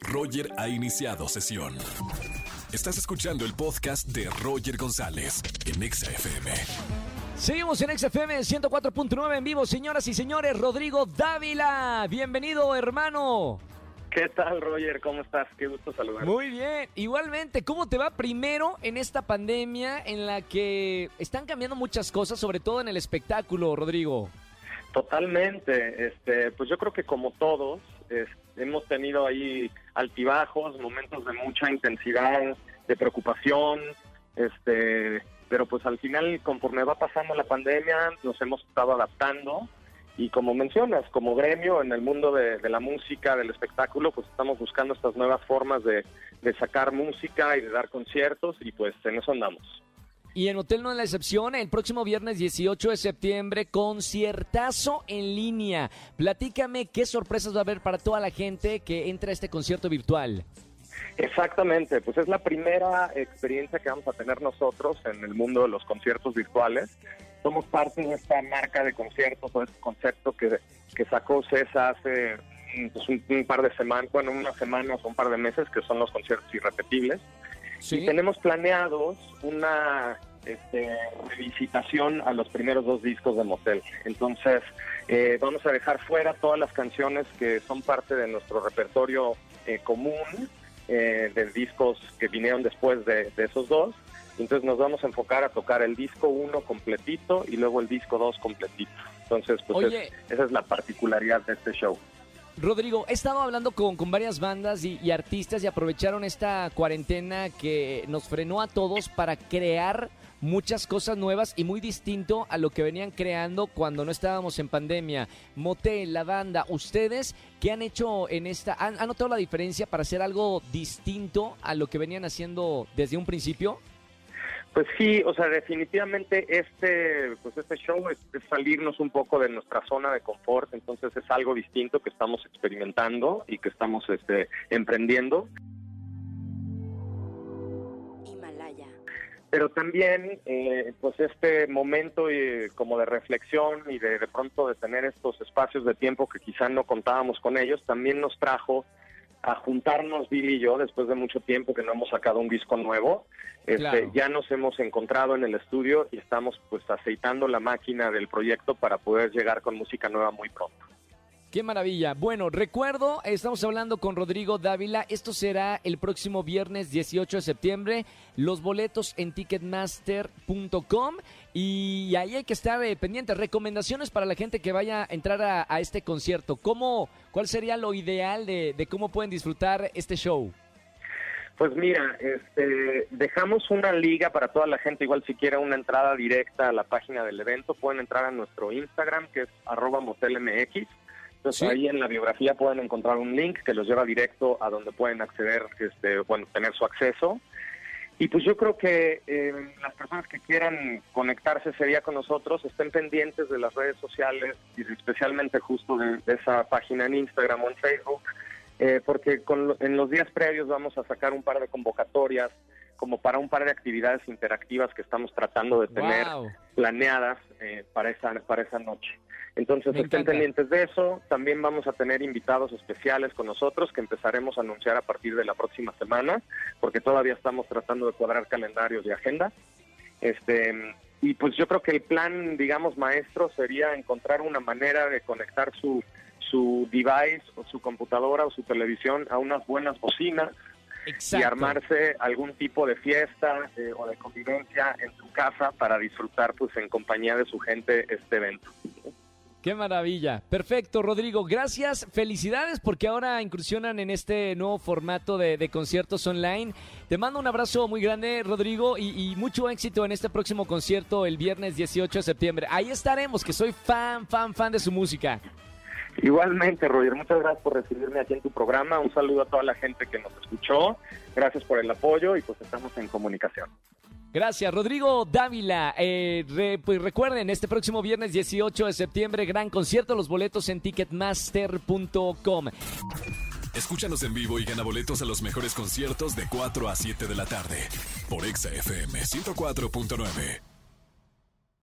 Roger ha iniciado sesión. Estás escuchando el podcast de Roger González en Exa FM. Seguimos en XFM 104.9 en vivo, señoras y señores. Rodrigo Dávila, bienvenido, hermano. ¿Qué tal, Roger? ¿Cómo estás? Qué gusto saludarte. Muy bien. Igualmente, ¿cómo te va primero en esta pandemia en la que están cambiando muchas cosas, sobre todo en el espectáculo, Rodrigo? Totalmente. Este, pues yo creo que como todos, hemos tenido ahí altibajos, momentos de mucha intensidad, de preocupación, este, pero pues al final, conforme va pasando la pandemia, nos hemos estado adaptando y como mencionas, como gremio en el mundo de, de la música, del espectáculo, pues estamos buscando estas nuevas formas de, de sacar música y de dar conciertos y pues en eso andamos. Y en Hotel No es la excepción, el próximo viernes 18 de septiembre, conciertazo en línea. Platícame qué sorpresas va a haber para toda la gente que entra a este concierto virtual. Exactamente, pues es la primera experiencia que vamos a tener nosotros en el mundo de los conciertos virtuales. Somos parte de esta marca de conciertos o este concepto que, que sacó CESA hace mm, pues, un, un par de semanas, bueno, unas semanas o un par de meses, que son los conciertos irrepetibles. Y tenemos planeados una este, revisitación a los primeros dos discos de Motel. Entonces, eh, vamos a dejar fuera todas las canciones que son parte de nuestro repertorio eh, común, eh, de discos que vinieron después de, de esos dos. Entonces nos vamos a enfocar a tocar el disco 1 completito y luego el disco 2 completito. Entonces, pues es- esa es la particularidad de este show. Rodrigo, he estado hablando con, con varias bandas y, artistas y aprovecharon esta cuarentena que nos frenó a todos para crear muchas cosas nuevas y muy distinto a lo que venían creando cuando no estábamos en pandemia. Motel, la banda, ustedes, ¿qué han hecho en esta? ¿Han, han notado la diferencia para hacer algo distinto a lo que venían haciendo desde un principio? Pues sí, o sea, definitivamente este, pues este show es, es salirnos un poco de nuestra zona de confort, entonces es algo distinto que estamos experimentando y que estamos este, emprendiendo. Himalaya. pero también eh, pues este momento eh, como de reflexión y de, de pronto de tener estos espacios de tiempo que quizá no contábamos con ellos también nos trajo a juntarnos Billy y yo después de mucho tiempo que no hemos sacado un disco nuevo Este, Claro. ya nos hemos encontrado en el estudio y estamos pues aceitando la máquina del proyecto para poder llegar con música nueva muy pronto Qué maravilla. Bueno, recuerdo, estamos hablando con Rodrigo Dávila. Esto será el próximo viernes 18 de septiembre. Los boletos en ticketmaster.com. Y ahí hay que estar eh, pendientes. Recomendaciones para la gente que vaya a entrar a, a este concierto. ¿Cómo, ¿Cuál sería lo ideal de, de cómo pueden disfrutar este show? Pues mira, este, dejamos una liga para toda la gente, igual si quiere una entrada directa a la página del evento, pueden entrar a nuestro Instagram, que es arroba motelmx. Entonces Sí. ahí en la biografía pueden encontrar un link que los lleva directo a donde pueden acceder, este, bueno, tener su acceso. Y pues yo creo que eh, las personas que quieran conectarse ese día con nosotros estén pendientes de las redes sociales y especialmente justo de, de esa página en Instagram o en Facebook, eh, porque con en los días previos vamos a sacar un par de convocatorias como para un par de actividades interactivas que estamos tratando de tener Wow. planeadas eh, para esa para esa noche. Entonces Me estén encanta. pendientes de eso. También vamos a tener invitados especiales con nosotros que empezaremos a anunciar a partir de la próxima semana, porque todavía estamos tratando de cuadrar calendarios y agenda. Este y pues yo creo que el plan, digamos, maestro sería encontrar una manera de conectar su su device o su computadora o su televisión a unas buenas bocinas y armarse algún tipo de fiesta eh, o de convivencia en su casa para disfrutar pues en compañía de su gente este evento. Qué maravilla. Perfecto, Rodrigo. Gracias. Felicidades porque ahora incursionan en este nuevo formato de, de conciertos online. Te mando un abrazo muy grande, Rodrigo, y, y mucho éxito en este próximo concierto el viernes 18 de septiembre. Ahí estaremos, que soy fan, fan, fan de su música. Igualmente, Roger, muchas gracias por recibirme aquí en tu programa. Un saludo a toda la gente que nos escuchó. Gracias por el apoyo y pues estamos en comunicación. Gracias, Rodrigo Dávila. Eh, re- pues recuerden, este próximo viernes 18 de septiembre, gran concierto, los boletos en ticketmaster.com. Escúchanos en vivo y gana boletos a los mejores conciertos de 4 a 7 de la tarde por Exa FM 104.9.